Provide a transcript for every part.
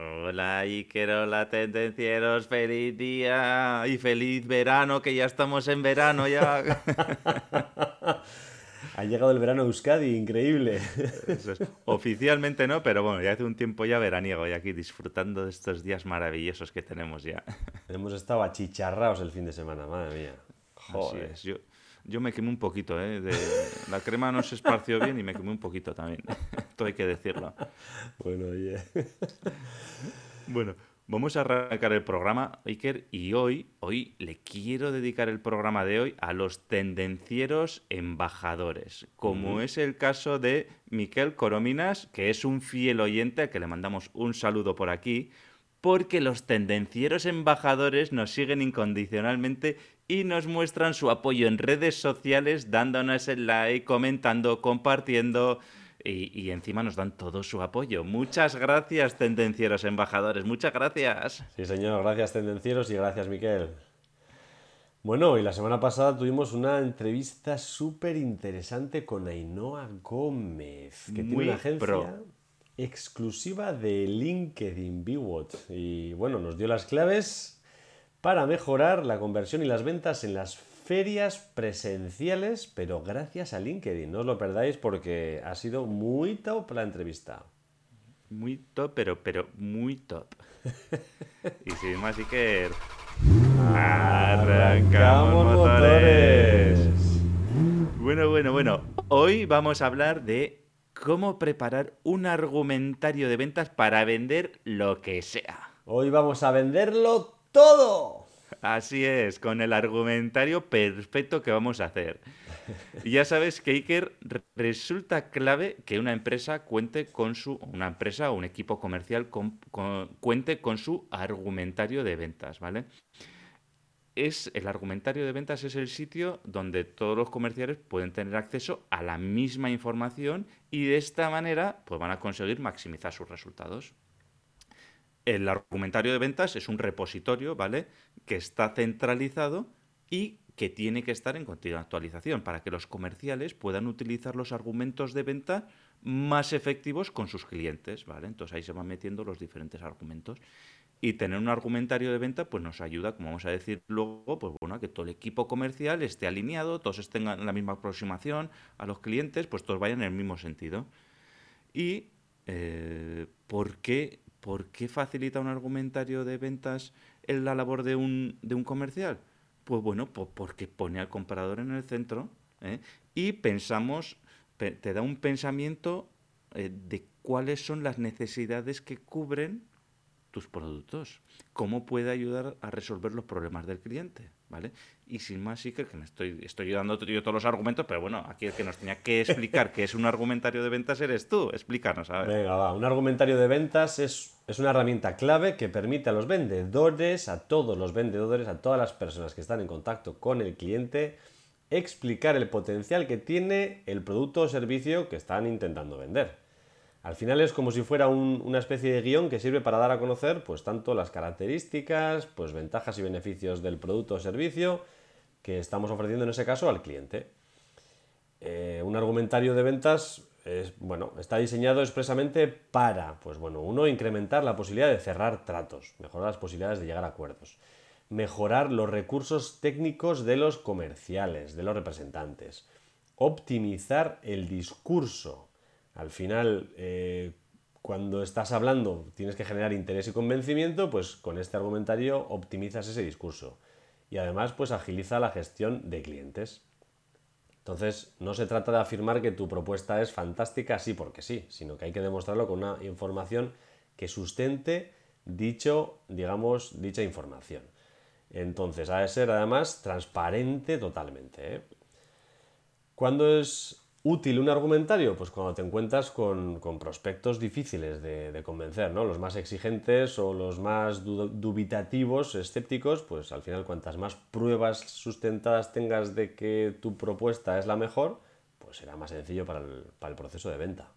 Hola Iker, hola tendencieros, feliz día y feliz verano, que ya estamos en verano ya. ha llegado el verano a Euskadi, increíble. Eso es. Oficialmente no, pero bueno, ya hace un tiempo ya veraniego y aquí disfrutando de estos días maravillosos que tenemos ya. Hemos estado achicharrados el fin de semana, madre mía. Joder. Yo, yo me quemé un poquito, ¿eh? De... La crema no se esparció bien y me quemé un poquito también. Todo hay que decirlo. Bueno, oye. Bueno, vamos a arrancar el programa, Iker, y hoy, hoy le quiero dedicar el programa de hoy a los tendencieros embajadores, como es el caso de Miquel Corominas, que es un fiel oyente, al que le mandamos un saludo por aquí, porque los tendencieros embajadores nos siguen incondicionalmente y nos muestran su apoyo en redes sociales, dándonos el like, comentando, compartiendo. Y, encima nos dan todo su apoyo. Muchas gracias, tendencieros embajadores. Muchas gracias. Sí, señor. Gracias, tendencieros, y gracias, Miquel. Bueno, y la semana pasada tuvimos una entrevista súper interesante con Ainhoa Gómez, que tiene una agencia exclusiva de LinkedIn BeWatch. Y bueno, nos dio las claves para mejorar la conversión y las ventas en las ferias presenciales, pero gracias a LinkedIn. No os lo perdáis porque ha sido muy top la entrevista. Muy top, pero, pero muy top. y sin más, que ¡Arrancamos motores! Bueno, bueno, bueno. Hoy vamos a hablar de cómo preparar un argumentario de ventas para vender lo que sea. Hoy vamos a venderlo todo. Así es, con el argumentario perfecto que vamos a hacer. Ya sabes que Iker resulta clave que una empresa cuente con su una empresa o un equipo comercial cuente con su argumentario de ventas, ¿vale? Es el argumentario de ventas es el sitio donde todos los comerciales pueden tener acceso a la misma información y de esta manera pues van a conseguir maximizar sus resultados. El argumentario de ventas es un repositorio, ¿vale? Que está centralizado y que tiene que estar en continua actualización para que los comerciales puedan utilizar los argumentos de venta más efectivos con sus clientes, ¿vale? Entonces ahí se van metiendo los diferentes argumentos. Y tener un argumentario de venta pues nos ayuda, como vamos a decir luego, pues bueno, a que todo el equipo comercial esté alineado, todos en la misma aproximación a los clientes, pues todos vayan en el mismo sentido. Y eh, ¿por qué ¿por qué facilita un argumentario de ventas en la labor de un, de un comercial? Pues bueno, pues porque pone al comprador en el centro ¿eh? y pensamos, te da un pensamiento eh, de cuáles son las necesidades que cubren tus productos, cómo puede ayudar a resolver los problemas del cliente, ¿vale? Y sin más, sí que me estoy, estoy dando yo todos los argumentos, pero bueno, aquí el que nos tenía que explicar qué es un argumentario de ventas eres tú, explícanos, a ver. Venga, va, un argumentario de ventas es, es una herramienta clave que permite a los vendedores, a todos los vendedores, a todas las personas que están en contacto con el cliente, explicar el potencial que tiene el producto o servicio que están intentando vender. Al final es como si fuera una especie de guion que sirve para dar a conocer pues tanto las características, pues ventajas y beneficios del producto o servicio que estamos ofreciendo en ese caso al cliente. Eh, un argumentario de ventas bueno, está diseñado expresamente para, pues bueno, uno, incrementar la posibilidad de cerrar tratos, mejorar las posibilidades de llegar a acuerdos, mejorar los recursos técnicos de los comerciales, de los representantes, optimizar el discurso, al final, eh, cuando estás hablando tienes que generar interés y convencimiento, pues con este argumentario optimizas ese discurso. Y además, pues agiliza la gestión de clientes. Entonces, no se trata de afirmar que tu propuesta es fantástica así porque sí, sino que hay que demostrarlo con una información que sustente dicho, digamos, dicha información. Entonces, ha de ser además transparente totalmente. ¿eh? ¿Cuándo es útil un argumentario? Pues cuando te encuentras con, prospectos difíciles de, convencer, ¿no? Los más exigentes o los más dubitativos, escépticos, pues al final cuantas más pruebas sustentadas tengas de que tu propuesta es la mejor, pues será más sencillo para el, para el proceso de venta.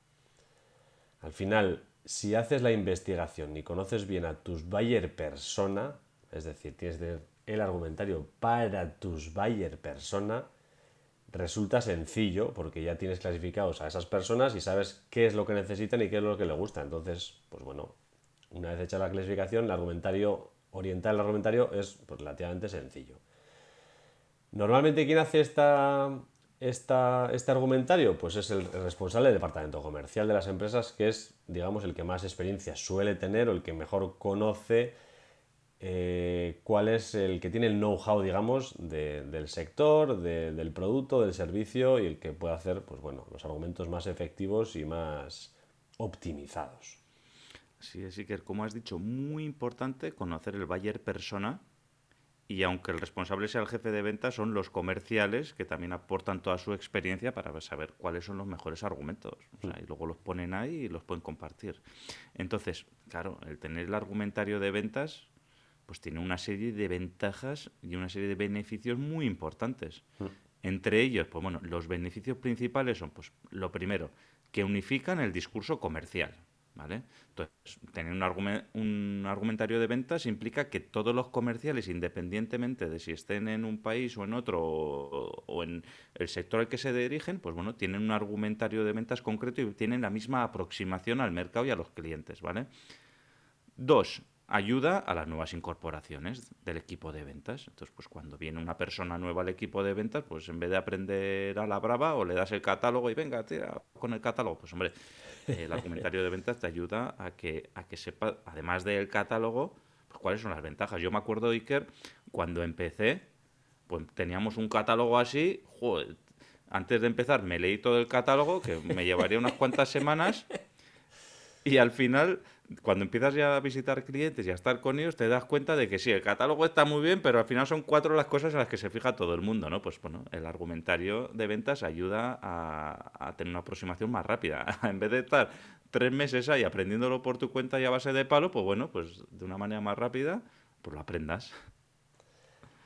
Al final, si haces la investigación y conoces bien a tus buyer persona, es decir, tienes el argumentario para tus buyer persona, resulta sencillo porque ya tienes clasificados a esas personas y sabes qué es lo que necesitan y qué es lo que les gusta. Entonces, pues bueno, una vez hecha la clasificación, el argumentario, orientar el argumentario es pues, relativamente sencillo. Normalmente, ¿quién hace esta, este argumentario? Pues es el responsable del departamento comercial de las empresas, que es, digamos, el que más experiencia suele tener o el que mejor conoce eh, cuál es el que tiene el know-how, digamos, del sector, del producto, del servicio y el que puede hacer, pues bueno, los argumentos más efectivos y más optimizados. Sí, así que como has dicho, muy importante conocer el buyer persona y aunque el responsable sea el jefe de ventas, son los comerciales que también aportan toda su experiencia para saber cuáles son los mejores argumentos. y luego los ponen ahí y los pueden compartir. Entonces, claro, el tener el argumentario de ventas pues tiene una serie de ventajas y una serie de beneficios muy importantes. Mm. Entre ellos, pues bueno, los beneficios principales son, pues, lo primero, que unifican el discurso comercial. ¿Vale? Entonces, tener un, un, argumentario de ventas implica que todos los comerciales, independientemente de si estén en un país o en otro o, o, en el sector al que se dirigen, pues bueno, tienen un argumentario de ventas concreto y tienen la misma aproximación al mercado y a los clientes, ¿vale? Dos, ayuda a las nuevas incorporaciones del equipo de ventas. Entonces, pues cuando viene una persona nueva al equipo de ventas, pues en vez de aprender a la brava o le das el catálogo y venga, tira con el catálogo, pues hombre, el argumentario de ventas te ayuda a que, a que sepa, además del catálogo, pues cuáles son las ventajas. Yo me acuerdo, Iker, cuando empecé, pues teníamos un catálogo así, joder, antes de empezar me leí todo el catálogo, que me llevaría unas cuantas semanas, y al final cuando empiezas ya a visitar clientes y a estar con ellos, te das cuenta de que sí, el catálogo está muy bien, pero al final son cuatro las cosas en las que se fija todo el mundo, ¿no? Pues bueno, el argumentario de ventas ayuda a, tener una aproximación más rápida. en vez de estar tres meses ahí aprendiéndolo por tu cuenta y a base de palo, pues bueno, pues de una manera más rápida, pues lo aprendas.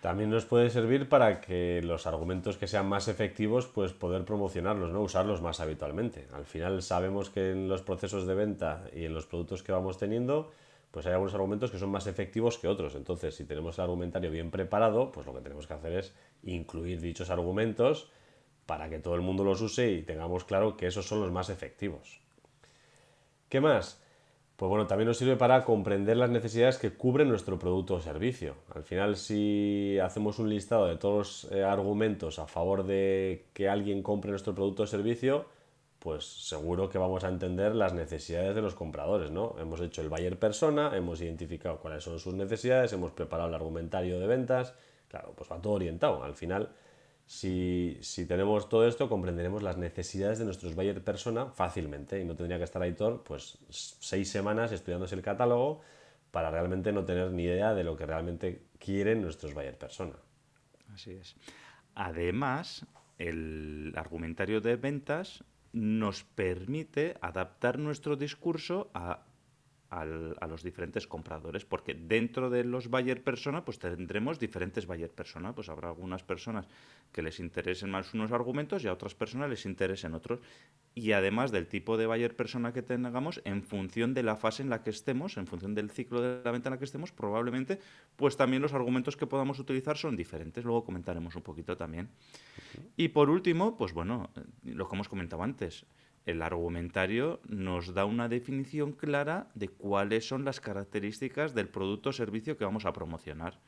También nos puede servir para que los argumentos que sean más efectivos, pues poder promocionarlos, ¿no? Usarlos más habitualmente. Al final sabemos que en los procesos de venta y en los productos que vamos teniendo, pues hay algunos argumentos que son más efectivos que otros. Entonces, si tenemos el argumentario bien preparado, pues lo que tenemos que hacer es incluir dichos argumentos para que todo el mundo los use y tengamos claro que esos son los más efectivos. ¿Qué más? Pues bueno, también nos sirve para comprender las necesidades que cubre nuestro producto o servicio. Al final, si hacemos un listado de todos los eh, argumentos a favor de que alguien compre nuestro producto o servicio, pues seguro que vamos a entender las necesidades de los compradores, ¿no? Hemos hecho el buyer persona, hemos identificado cuáles son sus necesidades, hemos preparado el argumentario de ventas, claro, pues va todo orientado. Al final, si, tenemos todo esto, comprenderemos las necesidades de nuestros buyer persona fácilmente y no tendría que estar Aitor pues seis semanas estudiándose el catálogo para realmente no tener ni idea de lo que realmente quieren nuestros buyer persona. Así es. Además, el argumentario de ventas nos permite adaptar nuestro discurso a a los diferentes compradores, porque dentro de los buyer persona, pues tendremos diferentes buyer persona, pues habrá algunas personas que les interesen más unos argumentos y a otras personas les interesen otros. Y además del tipo de buyer persona que tengamos, en función de la fase en la que estemos, en función del ciclo de la venta en la que estemos, probablemente, pues también los argumentos que podamos utilizar son diferentes. Luego comentaremos un poquito también. Y por último, pues bueno, lo que hemos comentado antes, el argumentario nos da una definición clara de cuáles son las características del producto o servicio que vamos a promocionar.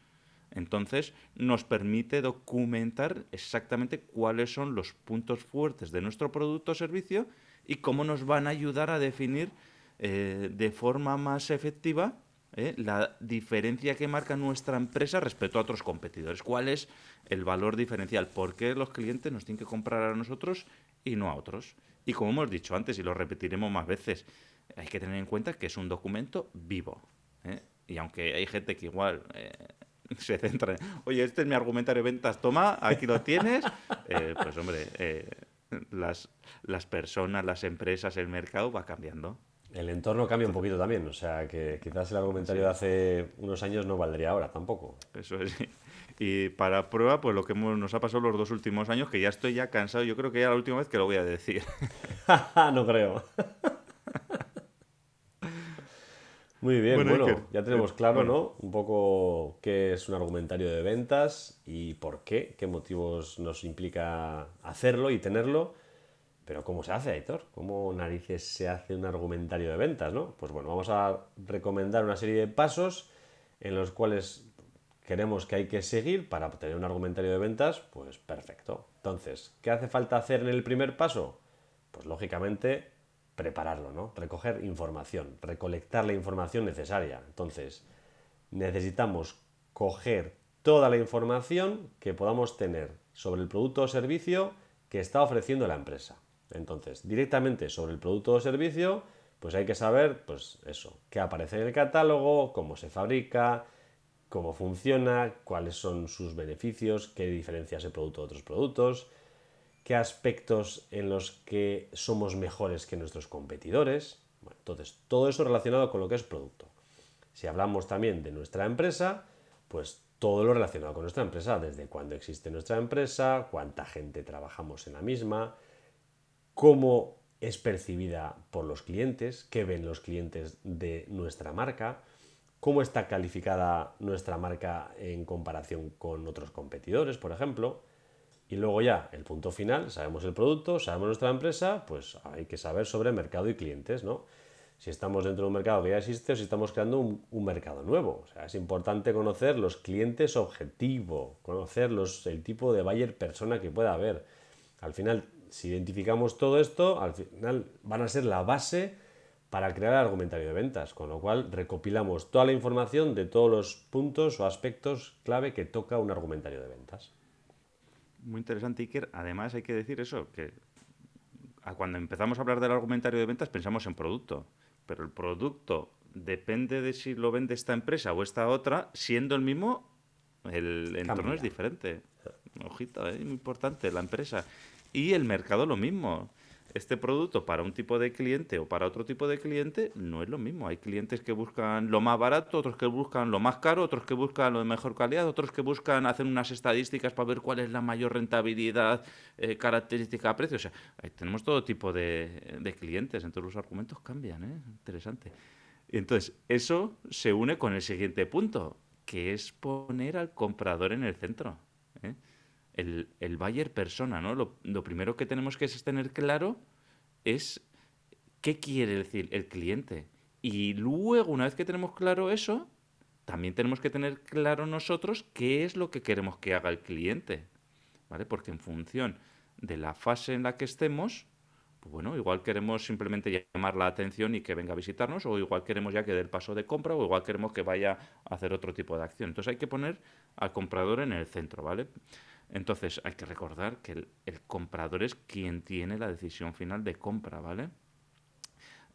Entonces, nos permite documentar exactamente cuáles son los puntos fuertes de nuestro producto o servicio y cómo nos van a ayudar a definir eh, de forma más efectiva eh, la diferencia que marca nuestra empresa respecto a otros competidores. ¿Cuál es el valor diferencial? ¿Por qué los clientes nos tienen que comprar a nosotros y no a otros? Y como hemos dicho antes y lo repetiremos más veces, hay que tener en cuenta que es un documento vivo. ¿eh? Y aunque hay gente que igual eh, se centra en, oye, este es mi argumentario de ventas, toma, aquí lo tienes, eh, pues hombre, las, las personas, las empresas, el mercado va cambiando. El entorno cambia un poquito también, o sea que quizás el argumentario de hace unos años no valdría ahora tampoco. Eso es. Y para prueba, pues lo que hemos- nos ha pasado los dos últimos años, que ya estoy ya cansado, yo creo que ya la última vez que lo voy a decir. no creo. Muy bien, Bueno, ya tenemos eh, claro, bueno. ¿no? Un poco qué es un argumentario de ventas y por qué, qué motivos nos implica hacerlo y tenerlo. Pero ¿cómo se hace, Aitor? ¿Cómo narices se hace un argumentario de ventas, no? Pues bueno, vamos a recomendar una serie de pasos en los cuales queremos que hay que seguir para obtener un argumentario de ventas, pues perfecto. Entonces, ¿qué hace falta hacer en el primer paso? Pues lógicamente prepararlo, ¿no? Recoger información, recolectar la información necesaria. Entonces, necesitamos coger toda la información que podamos tener sobre el producto o servicio que está ofreciendo la empresa. Entonces, directamente sobre el producto o servicio, pues hay que saber, pues eso, qué aparece en el catálogo, cómo se fabrica, cómo funciona, cuáles son sus beneficios, qué diferencia ese producto de otros productos, qué aspectos en los que somos mejores que nuestros competidores. Entonces, todo eso relacionado con lo que es producto. Si hablamos también de nuestra empresa, pues todo lo relacionado con nuestra empresa, desde cuándo existe nuestra empresa, cuánta gente trabajamos en la misma, cómo es percibida por los clientes, qué ven los clientes de nuestra marca, cómo está calificada nuestra marca en comparación con otros competidores, por ejemplo. Y luego ya, el punto final, sabemos el producto, sabemos nuestra empresa, pues hay que saber sobre mercado y clientes, ¿no? Si estamos dentro de un mercado que ya existe o si estamos creando un, un mercado nuevo. O sea, es importante conocer los clientes objetivo, conocer los, el tipo de buyer persona que pueda haber. Al final, si identificamos todo esto, al final van a ser la base para crear el argumentario de ventas, con lo cual recopilamos toda la información de todos los puntos o aspectos clave que toca un argumentario de ventas. Muy interesante, Iker. Además, hay que decir eso, que cuando empezamos a hablar del argumentario de ventas pensamos en producto, pero el producto depende de si lo vende esta empresa o esta otra, siendo el mismo, el entorno es diferente. Ojito, es muy importante la empresa. Y el mercado lo mismo. Este producto para un tipo de cliente o para otro tipo de cliente no es lo mismo. Hay clientes que buscan lo más barato, otros que buscan lo más caro, otros que buscan lo de mejor calidad, otros que buscan hacer unas estadísticas para ver cuál es la mayor rentabilidad, eh, característica, precio. O sea, tenemos todo tipo de, clientes, entonces los argumentos cambian, ¿eh? Interesante. Entonces, eso se une con el siguiente punto, que es poner al comprador en el centro. El, el buyer persona, ¿no? Lo, lo primero que tenemos que es tener claro es qué quiere decir el cliente. Y luego, una vez que tenemos claro eso, también tenemos que tener claro nosotros qué es lo que queremos que haga el cliente. ¿Vale? Porque en función de la fase en la que estemos, pues bueno, igual queremos simplemente llamar la atención y que venga a visitarnos, o igual queremos ya que dé el paso de compra, o igual queremos que vaya a hacer otro tipo de acción. Entonces hay que poner al comprador en el centro, ¿vale? Entonces hay que recordar que el, comprador es quien tiene la decisión final de compra, ¿vale?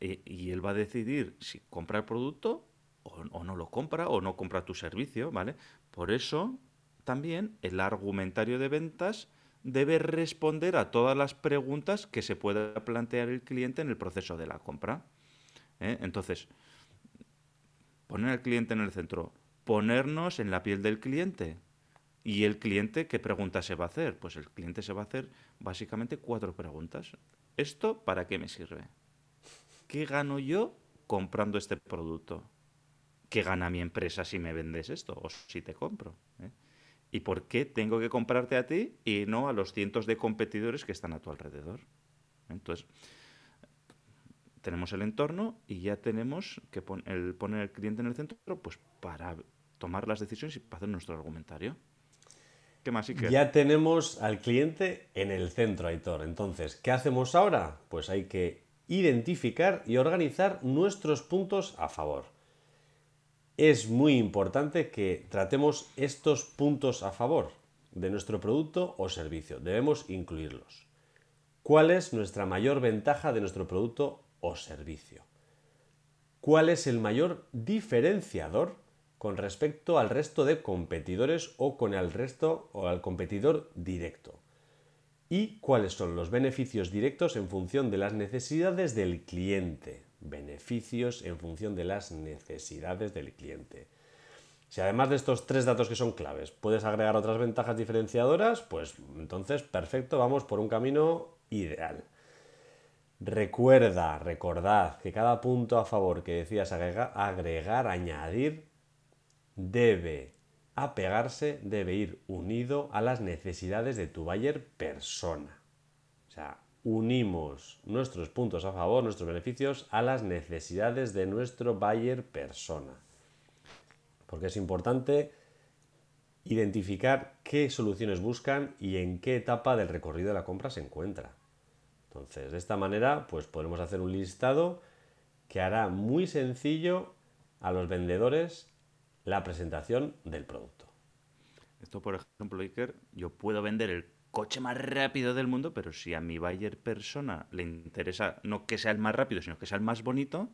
Y, y él va a decidir si compra el producto o, o no lo compra o no compra tu servicio, ¿vale? Por eso también el argumentario de ventas debe responder a todas las preguntas que se pueda plantear el cliente en el proceso de la compra. ¿eh? Entonces, poner al cliente en el centro, ponernos en la piel del cliente. ¿Y el cliente qué pregunta se va a hacer? Pues el cliente se va a hacer básicamente cuatro preguntas. ¿Esto para qué me sirve? ¿Qué gano yo comprando este producto? ¿Qué gana mi empresa si me vendes esto o si te compro? ¿eh? ¿Y por qué tengo que comprarte a ti y no a los cientos de competidores que están a tu alrededor? Entonces, tenemos el entorno y ya tenemos que pon- el poner al cliente en el centro pues para tomar las decisiones y para hacer nuestro argumentario. Ya tenemos al cliente en el centro, Aitor. Entonces, ¿qué hacemos ahora? Pues hay que identificar y organizar nuestros puntos a favor. Es muy importante que tratemos estos puntos a favor de nuestro producto o servicio. Debemos incluirlos. ¿Cuál es nuestra mayor ventaja de nuestro producto o servicio? ¿Cuál es el mayor diferenciador con respecto al resto de competidores o con el resto o al competidor directo? y cuáles son los beneficios directos en función de las necesidades del cliente. Beneficios en función de las necesidades del cliente. Si además de estos tres datos que son claves puedes agregar otras ventajas diferenciadoras, pues entonces perfecto, vamos por un camino ideal. Recuerda, recordad que cada punto a favor que decías agregar, agregar añadir, debe apegarse, debe ir unido a las necesidades de tu buyer persona. O sea, unimos nuestros puntos a favor, nuestros beneficios, a las necesidades de nuestro buyer persona. Porque es importante identificar qué soluciones buscan y en qué etapa del recorrido de la compra se encuentra. Entonces, de esta manera, pues podemos hacer un listado que hará muy sencillo a los vendedores la presentación del producto. Esto, por ejemplo, Iker, yo puedo vender el coche más rápido del mundo, pero si a mi buyer persona le interesa no que sea el más rápido, sino que sea el más bonito,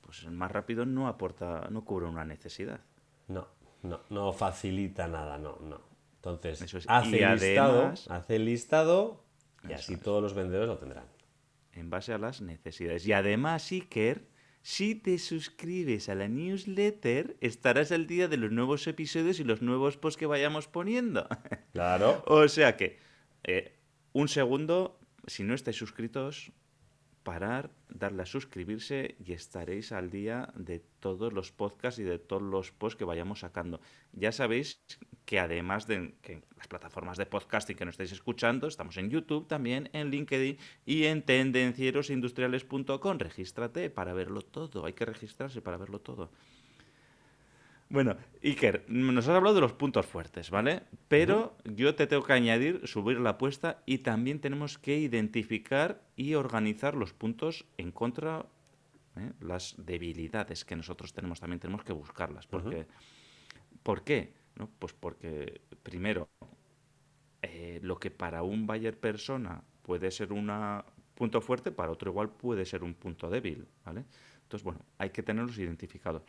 pues el más rápido no aporta, no cubre una necesidad. No, no, no facilita nada, no, no. Entonces, hace, el listado, hace el listado y así todos los vendedores lo tendrán. En base a las necesidades. Y además, Iker, si te suscribes a la newsletter, estarás al día de los nuevos episodios y los nuevos posts que vayamos poniendo. Claro. o sea que, eh, un segundo, si no estáis suscritos, parar, darle a suscribirse y estaréis al día de todos los podcasts y de todos los posts que vayamos sacando. Ya sabéis que además de que las plataformas de podcasting que nos estáis escuchando, estamos en YouTube también, en LinkedIn y en tendencierosindustriales.com. Regístrate para verlo todo. Hay que registrarse para verlo todo. Bueno, Iker, nos has hablado de los puntos fuertes, ¿vale? Pero yo te tengo que añadir, subir la apuesta y también tenemos que identificar y organizar los puntos en contra, ¿eh? las debilidades que nosotros tenemos, también tenemos que buscarlas. Porque, ¿Por qué? ¿No? Pues porque, primero, eh, lo que para un buyer persona puede ser un punto fuerte, para otro igual puede ser un punto débil, ¿vale? Entonces, bueno, hay que tenerlos identificados.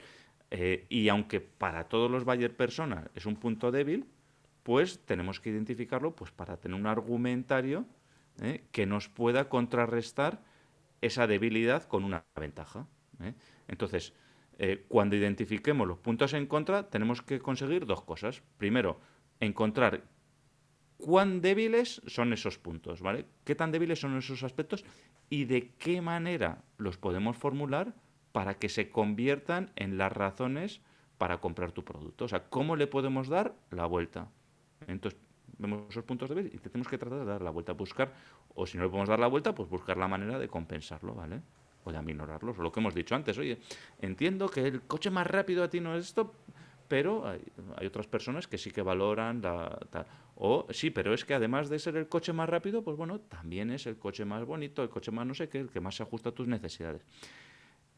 Eh, y aunque para todos los buyer personas es un punto débil, pues tenemos que identificarlo pues, para tener un argumentario ¿eh? que nos pueda contrarrestar esa debilidad con una ventaja. ¿eh? Entonces, cuando identifiquemos los puntos en contra, tenemos que conseguir dos cosas. Primero, encontrar cuán débiles son esos puntos, ¿vale? ¿Qué tan débiles son esos aspectos y de qué manera los podemos formular para que se conviertan en las razones para comprar tu producto. O sea, ¿cómo le podemos dar la vuelta? Entonces, vemos esos puntos de vista y tenemos que tratar de dar la vuelta, buscar, o si no le podemos dar la vuelta, pues buscar la manera de compensarlo, ¿vale? O de aminorarlo, o lo que hemos dicho antes. Oye, entiendo que el coche más rápido a ti no es esto, pero hay, otras personas que sí que valoran la... o sí, pero es que además de ser el coche más rápido, pues bueno, también es el coche más bonito, el coche más no sé qué, el que más se ajusta a tus necesidades.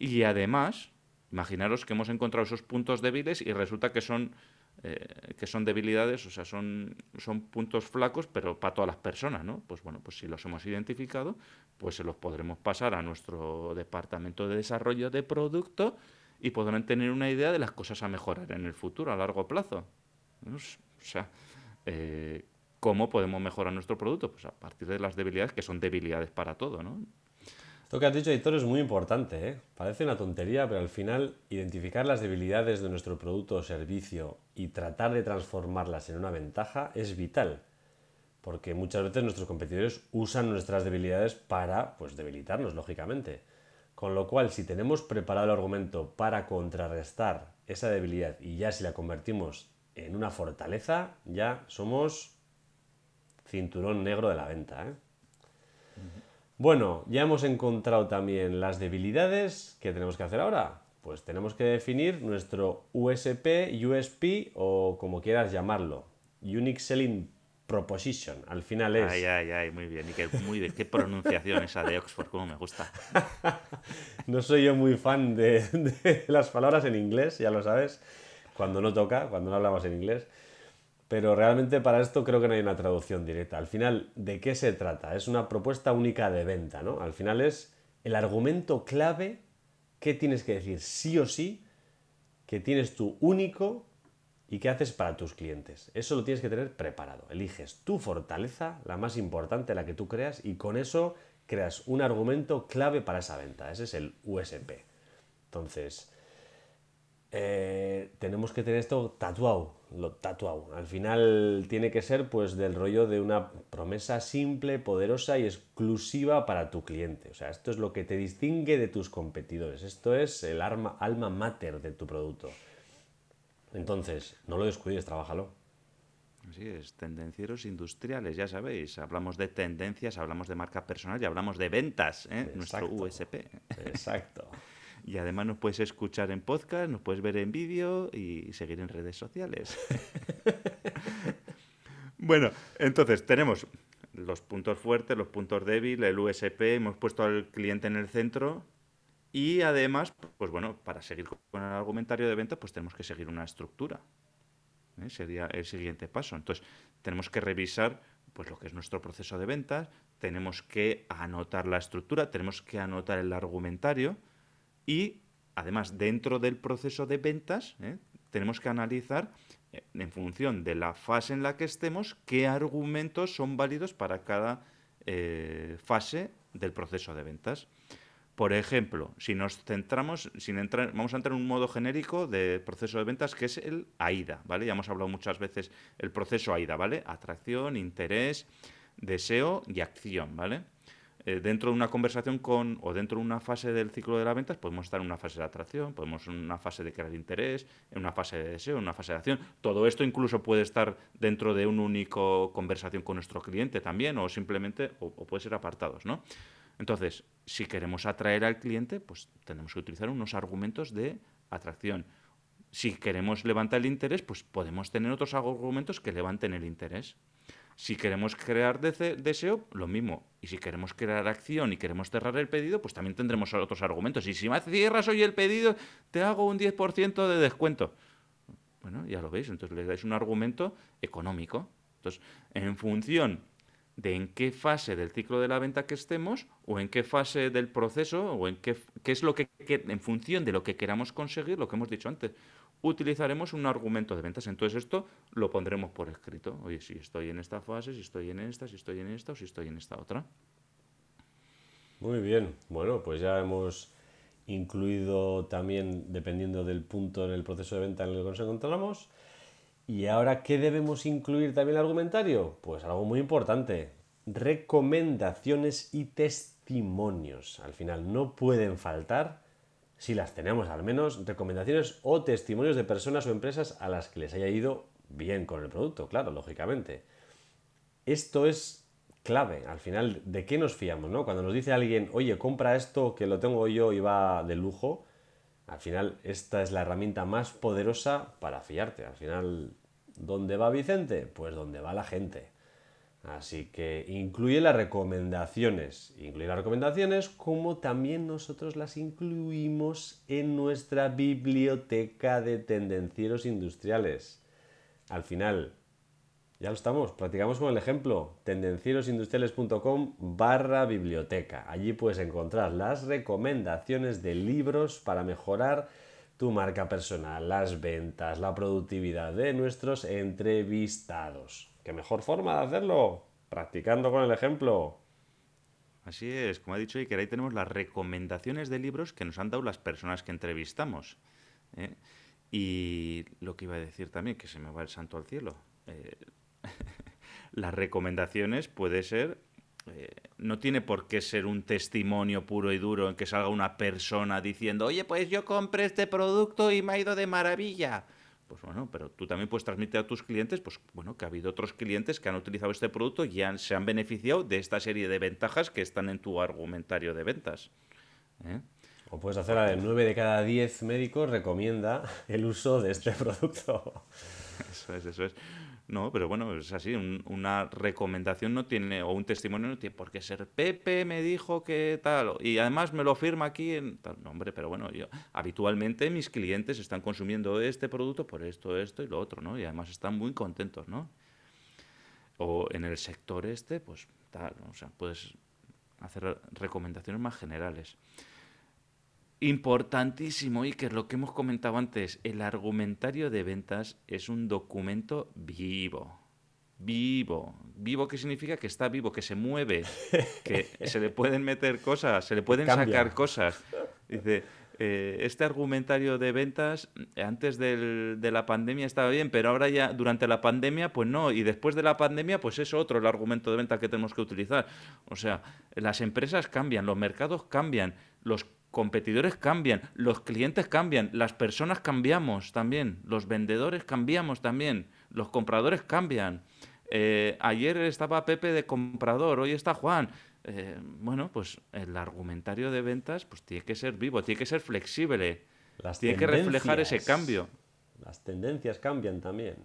Y además, imaginaros que hemos encontrado esos puntos débiles y resulta que son, eh, que son debilidades, o sea, son, son puntos flacos, pero para todas las personas, ¿no? Pues bueno, pues si los hemos identificado, pues se los podremos pasar a nuestro departamento de desarrollo de producto y podrán tener una idea de las cosas a mejorar en el futuro, a largo plazo. O sea, eh, ¿cómo podemos mejorar nuestro producto? Pues a partir de las debilidades, que son debilidades para todo, ¿no? Lo que has dicho, editor, es muy importante. ¿eh? Parece una tontería, pero al final identificar las debilidades de nuestro producto o servicio y tratar de transformarlas en una ventaja es vital. Porque muchas veces nuestros competidores usan nuestras debilidades para pues, debilitarnos, lógicamente. Con lo cual, si tenemos preparado el argumento para contrarrestar esa debilidad y ya si la convertimos en una fortaleza, ya somos cinturón negro de la venta. ¿eh? Bueno, ya hemos encontrado también las debilidades. ¿Qué tenemos que hacer ahora? Pues tenemos que definir nuestro USP, USP o como quieras llamarlo. Unique Selling Proposition. Al final es. Ay, ay, ay, muy bien. Y qué, muy bien. qué pronunciación esa de Oxford, cómo me gusta. no soy yo muy fan de, de las palabras en inglés, ya lo sabes. Cuando no toca, cuando no hablamos en inglés. Pero realmente para esto creo que no hay una traducción directa. Al final, ¿de qué se trata? Es una propuesta única de venta, ¿no? Al final es el argumento clave que tienes que decir sí o sí, que tienes tu único y qué haces para tus clientes. Eso lo tienes que tener preparado. Eliges tu fortaleza, la más importante, la que tú creas, y con eso creas un argumento clave para esa venta. Ese es el USP. Entonces, eh, tenemos que tener esto tatuado, lo tatuado. Al final tiene que ser pues del rollo de una promesa simple, poderosa y exclusiva para tu cliente. O sea, esto es lo que te distingue de tus competidores. Esto es el arma, alma mater de tu producto. Entonces, no lo descuides, trabájalo. Así es, tendencieros industriales, ya sabéis. Hablamos de tendencias, hablamos de marca personal y hablamos de ventas, ¿eh? nuestro USP. Exacto. Y además nos puedes escuchar en podcast, nos puedes ver en vídeo y seguir en redes sociales. bueno, entonces tenemos los puntos fuertes, los puntos débiles, el USP, hemos puesto al cliente en el centro y además, pues bueno, para seguir con el argumentario de venta, pues tenemos que seguir una estructura. ¿eh? Sería el siguiente paso. Entonces, tenemos que revisar pues lo que es nuestro proceso de ventas, tenemos que anotar la estructura, tenemos que anotar el argumentario y además dentro del proceso de ventas ¿eh? tenemos que analizar eh, en función de la fase en la que estemos qué argumentos son válidos para cada fase del proceso de ventas. Por ejemplo, si nos centramos, sin entrar, vamos a entrar en un modo genérico de proceso de ventas que es el AIDA, ¿vale? Ya hemos hablado muchas veces el proceso AIDA, ¿vale? Atracción, interés, deseo y acción, ¿vale? Eh, dentro de una conversación con, o dentro de una fase del ciclo de las ventas, podemos estar en una fase de atracción, podemos en una fase de crear interés, en una fase de deseo, en una fase de acción. Todo esto incluso puede estar dentro de una única conversación con nuestro cliente también, o simplemente, o, o puede ser apartados, ¿no? Entonces, si queremos atraer al cliente, pues tenemos que utilizar unos argumentos de atracción. Si queremos levantar el interés, pues podemos tener otros argumentos que levanten el interés. Si queremos crear deseo, lo mismo. Y si queremos crear acción y queremos cerrar el pedido, pues también tendremos otros argumentos. Y si me cierras hoy el pedido, te hago un 10% de descuento. Bueno, ya lo veis, entonces le dais un argumento económico. Entonces, en función de en qué fase del ciclo de la venta que estemos o en qué fase del proceso o en qué, qué es lo que, en función de lo que queramos conseguir, lo que hemos dicho antes, utilizaremos un argumento de ventas. Entonces esto lo pondremos por escrito. Oye, si estoy en esta fase, si estoy en esta, si estoy en esta o si estoy en esta otra. Muy bien. Bueno, pues ya hemos incluido también, dependiendo del punto en el proceso de venta en el que nos encontramos, ¿Y ahora qué debemos incluir también el argumentario? Pues algo muy importante, recomendaciones y testimonios. Al final no pueden faltar, si las tenemos al menos, recomendaciones o testimonios de personas o empresas a las que les haya ido bien con el producto, claro, lógicamente. Esto es clave, al final, ¿de qué nos fiamos? No? Cuando nos dice alguien, oye, compra esto que lo tengo yo y va de lujo, al final esta es la herramienta más poderosa para fiarte. Al final ¿Dónde va Vicente? Pues donde va la gente. Así que incluye las recomendaciones. Incluye las recomendaciones como también nosotros las incluimos en nuestra biblioteca de tendencieros industriales. Al final, ya lo estamos, practicamos con el ejemplo, tendencierosindustriales.com barra biblioteca. Allí puedes encontrar las recomendaciones de libros para mejorar tu marca personal, las ventas, la productividad de nuestros entrevistados. ¿Qué mejor forma de hacerlo? Practicando con el ejemplo. Así es, como ha dicho Iker, ahí tenemos las recomendaciones de libros que nos han dado las personas que entrevistamos. ¿eh? Y lo que iba a decir también, que se me va el santo al cielo. Eh, las recomendaciones puede ser eh, no tiene por qué ser un testimonio puro y duro en que salga una persona diciendo, oye, pues yo compré este producto y me ha ido de maravilla. Pues bueno, pero tú también puedes transmitir a tus clientes, pues bueno, que ha habido otros clientes que han utilizado este producto y se han beneficiado de esta serie de ventajas que están en tu argumentario de ventas. ¿eh? O puedes hacer la de 9 de cada 10 médicos recomienda el uso de este producto. Eso es, eso es. No, pero bueno, es así, una recomendación no tiene, o un testimonio no tiene por qué ser Pepe me dijo que tal, y además me lo firma aquí en tal, no, pero bueno, yo habitualmente mis clientes están consumiendo este producto por esto, esto y lo otro, ¿no? Y además están muy contentos, ¿no? O en el sector este, pues tal, o sea, puedes hacer recomendaciones más generales. Importantísimo, Iker, lo que hemos comentado antes, el argumentario de ventas es un documento vivo. Vivo. Vivo, ¿qué significa? Que está vivo, que se mueve, que se le pueden meter cosas, se le pueden sacar cosas. Dice, eh, este argumentario de ventas antes de la pandemia estaba bien, pero ahora ya durante la pandemia, pues no, y después de la pandemia, pues es otro el argumento de venta que tenemos que utilizar. O sea, las empresas cambian, los mercados cambian, los competidores cambian, los clientes cambian, las personas cambiamos también, los vendedores cambiamos también, los compradores cambian. Eh, ayer estaba Pepe de comprador, hoy está Juan. Eh, bueno, pues el argumentario de ventas pues tiene que ser vivo, tiene que ser flexible, tiene que reflejar ese cambio. Las tendencias cambian también.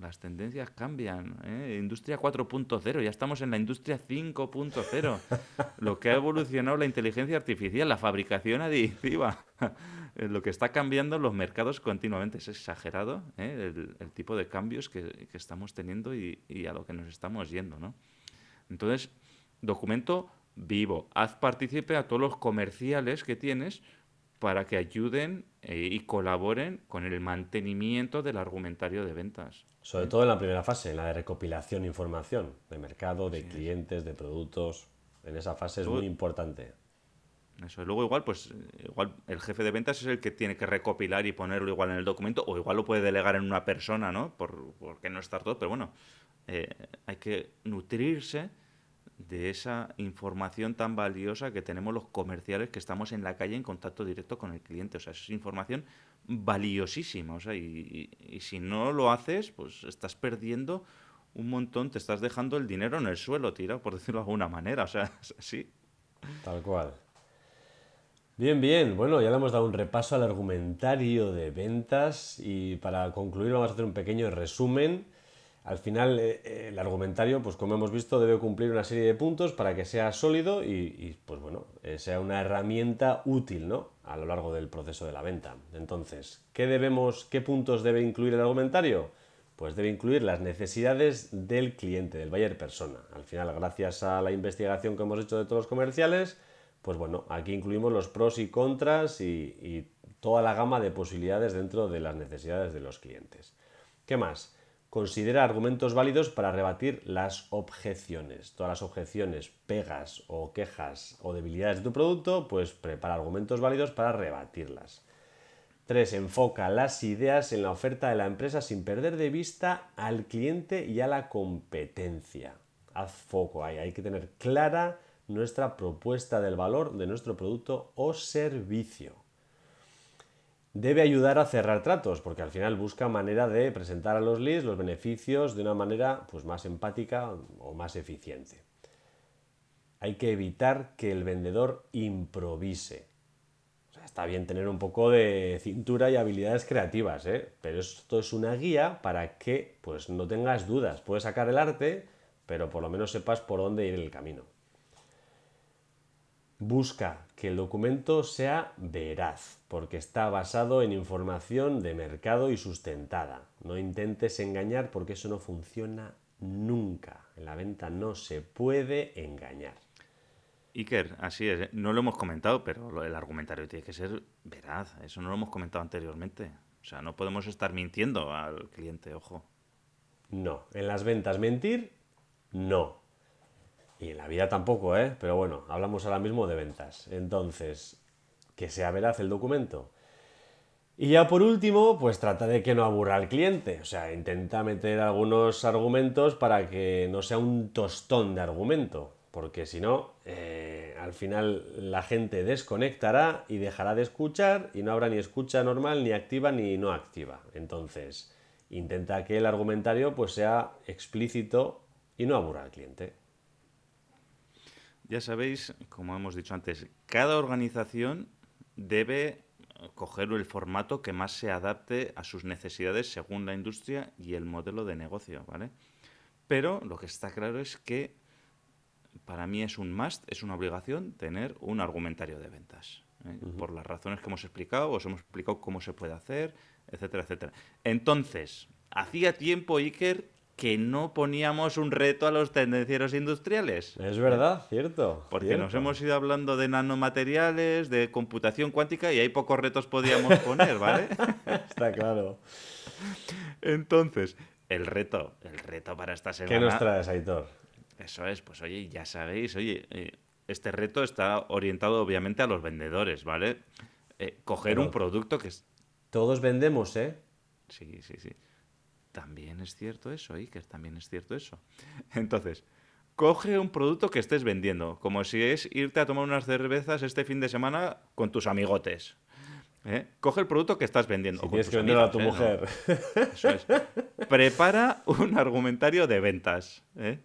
Las tendencias cambian. ¿eh? Industria 4.0, ya estamos en la industria 5.0. lo que ha evolucionado la inteligencia artificial, la fabricación aditiva. lo que está cambiando los mercados continuamente. Es exagerado ¿eh? el, tipo de cambios que, estamos teniendo y, y, a lo que nos estamos yendo. ¿no? Entonces, documento vivo. Haz partícipe a todos los comerciales que tienes para que ayuden eh, y colaboren con el mantenimiento del argumentario de ventas. Sobre todo en la primera fase, en la de recopilación de información, de mercado, de clientes, de productos. En esa fase es muy importante. Eso. Luego igual, pues igual el jefe de ventas es el que tiene que recopilar y ponerlo igual en el documento, o igual lo puede delegar en una persona, ¿no? Por, porque no estar todo, pero bueno, eh, hay que nutrirse de esa información tan valiosa que tenemos los comerciales que estamos en la calle en contacto directo con el cliente. O sea, es información valiosísima. O sea, y, si no lo haces, pues estás perdiendo un montón, te estás dejando el dinero en el suelo, tirado, por decirlo de alguna manera. O sea, sí. Tal cual. Bien, bien. Bueno, ya le hemos dado un repaso al argumentario de ventas y para concluir vamos a hacer un pequeño resumen al final, eh, eh, el argumentario, pues como hemos visto, debe cumplir una serie de puntos para que sea sólido y, pues bueno, eh, sea una herramienta útil, ¿no? A lo largo del proceso de la venta. Entonces, ¿qué debemos, qué puntos debe incluir el argumentario? Pues debe incluir las necesidades del cliente, del buyer persona. Al final, gracias a la investigación que hemos hecho de todos los comerciales, pues bueno, aquí incluimos los pros y contras y, y toda la gama de posibilidades dentro de las necesidades de los clientes. ¿Qué más? Considera argumentos válidos para rebatir las objeciones. Todas las objeciones, pegas o quejas o debilidades de tu producto, pues prepara argumentos válidos para rebatirlas. 3. Enfoca las ideas en la oferta de la empresa sin perder de vista al cliente y a la competencia. Haz foco ahí, hay que tener clara nuestra propuesta del valor de nuestro producto o servicio debe ayudar a cerrar tratos, porque al final busca manera de presentar a los leads los beneficios de una manera pues, más empática o más eficiente. Hay que evitar que el vendedor improvise. está bien tener un poco de cintura y habilidades creativas, ¿eh? pero esto es una guía para que pues, no tengas dudas. Puedes sacar el arte, pero por lo menos sepas por dónde ir el camino. Busca que el documento sea veraz, porque está basado en información de mercado y sustentada. No intentes engañar porque eso no funciona nunca. En la venta no se puede engañar. Iker, así es, ¿eh? no lo hemos comentado, pero el argumentario tiene que ser veraz. Eso no lo hemos comentado anteriormente. O sea, no podemos estar mintiendo al cliente, ojo. No, en las ventas mentir, no. Y en la vida tampoco, ¿eh? Pero bueno, hablamos ahora mismo de ventas. Entonces, que sea veraz el documento. Y ya por último, pues trata de que no aburra al cliente. O sea, intenta meter algunos argumentos para que no sea un tostón de argumento. Porque si no, eh, al final la gente desconectará y dejará de escuchar y no habrá ni escucha normal, ni activa, ni no activa. Entonces, intenta que el argumentario pues sea explícito y no aburra al cliente. Ya sabéis, como hemos dicho antes, cada organización debe coger el formato que más se adapte a sus necesidades según la industria y el modelo de negocio, ¿vale? Pero lo que está claro es que para mí es un must, es una obligación tener un argumentario de ventas. ¿eh? Por las razones que hemos explicado, os hemos explicado cómo se puede hacer, etcétera, etcétera. Entonces, hacía tiempo, Iker, que no poníamos un reto a los tendencieros industriales. Es verdad, cierto. Porque cierto. nos hemos ido hablando de nanomateriales, de computación cuántica y ahí pocos retos podíamos poner, ¿vale? Está claro. Entonces, el reto, el reto para esta semana. ¿Qué nos traes, Aitor? Eso es, pues oye, ya sabéis, oye, eh, este reto está orientado obviamente a los vendedores, ¿vale? Eh, coger Pero- un producto que es... Todos vendemos, ¿eh? Sí, sí, sí. También es cierto eso, Iker, también es cierto eso. Entonces, coge un producto que estés vendiendo, como si es irte a tomar unas cervezas este fin de semana con tus amigotes. ¿eh? Coge el producto que estás vendiendo. Si o tienes que venderlo a tu ¿eh? No, mujer. Eso es. Prepara un argumentario de ventas. ¿eh?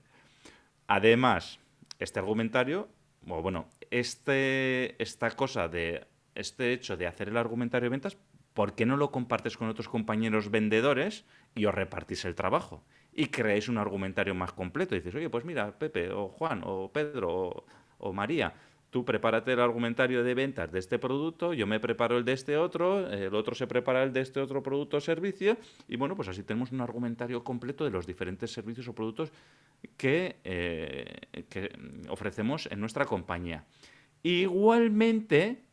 Además, este argumentario, o bueno, este, esta cosa de este hecho de hacer el argumentario de ventas, ¿por qué no lo compartes con otros compañeros vendedores y os repartís el trabajo? Y creáis un argumentario más completo. Y dices, oye, pues mira, Pepe, o Juan, o Pedro, o, María, tú prepárate el argumentario de ventas de este producto, yo me preparo el de este otro, el otro se prepara el de este otro producto o servicio, y bueno, pues así tenemos un argumentario completo de los diferentes servicios o productos que, eh, que ofrecemos en nuestra compañía. Igualmente,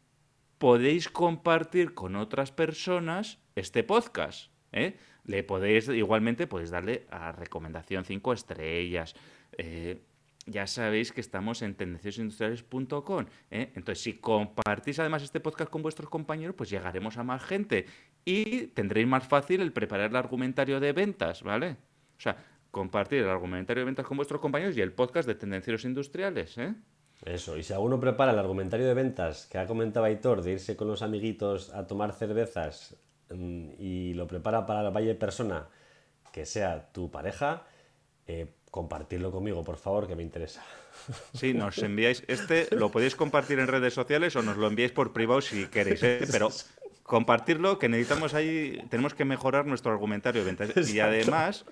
podéis compartir con otras personas este podcast. ¿eh? Le podéis, igualmente, podéis darle a recomendación 5 estrellas. eh, ya sabéis que estamos en tendenciosindustriales.com. ¿eh? Entonces, si compartís además este podcast con vuestros compañeros, pues llegaremos a más gente y tendréis más fácil el preparar el argumentario de ventas, ¿vale? O sea, compartir el argumentario de ventas con vuestros compañeros y el podcast de tendencieros industriales, ¿eh? Eso, y si alguno prepara el argumentario de ventas que ha comentado Aitor de irse con los amiguitos a tomar cervezas mm, y lo prepara para la valle persona que sea tu pareja, eh, compartirlo conmigo, por favor, que me interesa. Sí, nos enviáis este, lo podéis compartir en redes sociales o nos lo enviáis por privado si queréis, ¿eh? pero compartirlo, que necesitamos ahí, tenemos que mejorar nuestro argumentario de ventas. Y además,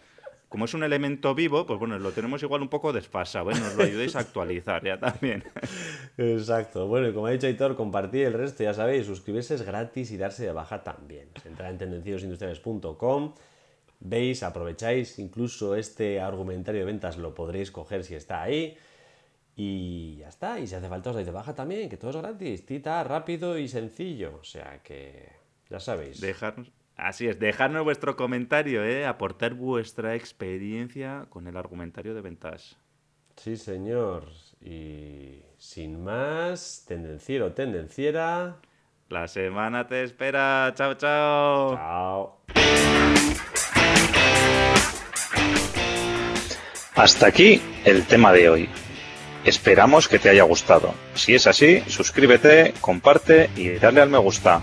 como es un elemento vivo, pues bueno, lo tenemos igual un poco desfasado, ¿eh? nos lo ayudéis a actualizar ya también. Exacto. Bueno, y como ha dicho Aitor, compartir el resto, ya sabéis, suscribirse es gratis y darse de baja también. Entrar en tendenciosindustriales.com, veis, aprovecháis, incluso este argumentario de ventas lo podréis coger si está ahí. Y ya está, y si hace falta os dais de baja también, que todo es gratis, tita, rápido y sencillo. O sea que, ya sabéis. Dejarnos, así es, dejarnos vuestro comentario, ¿eh? aportar vuestra experiencia con el argumentario de ventas. Sí, señor. Y sin más, tendenciero, tendenciera. La semana te espera. Chao, chao. Chao. Hasta aquí el tema de hoy. Esperamos que te haya gustado. Si es así, suscríbete, comparte y dale al me gusta.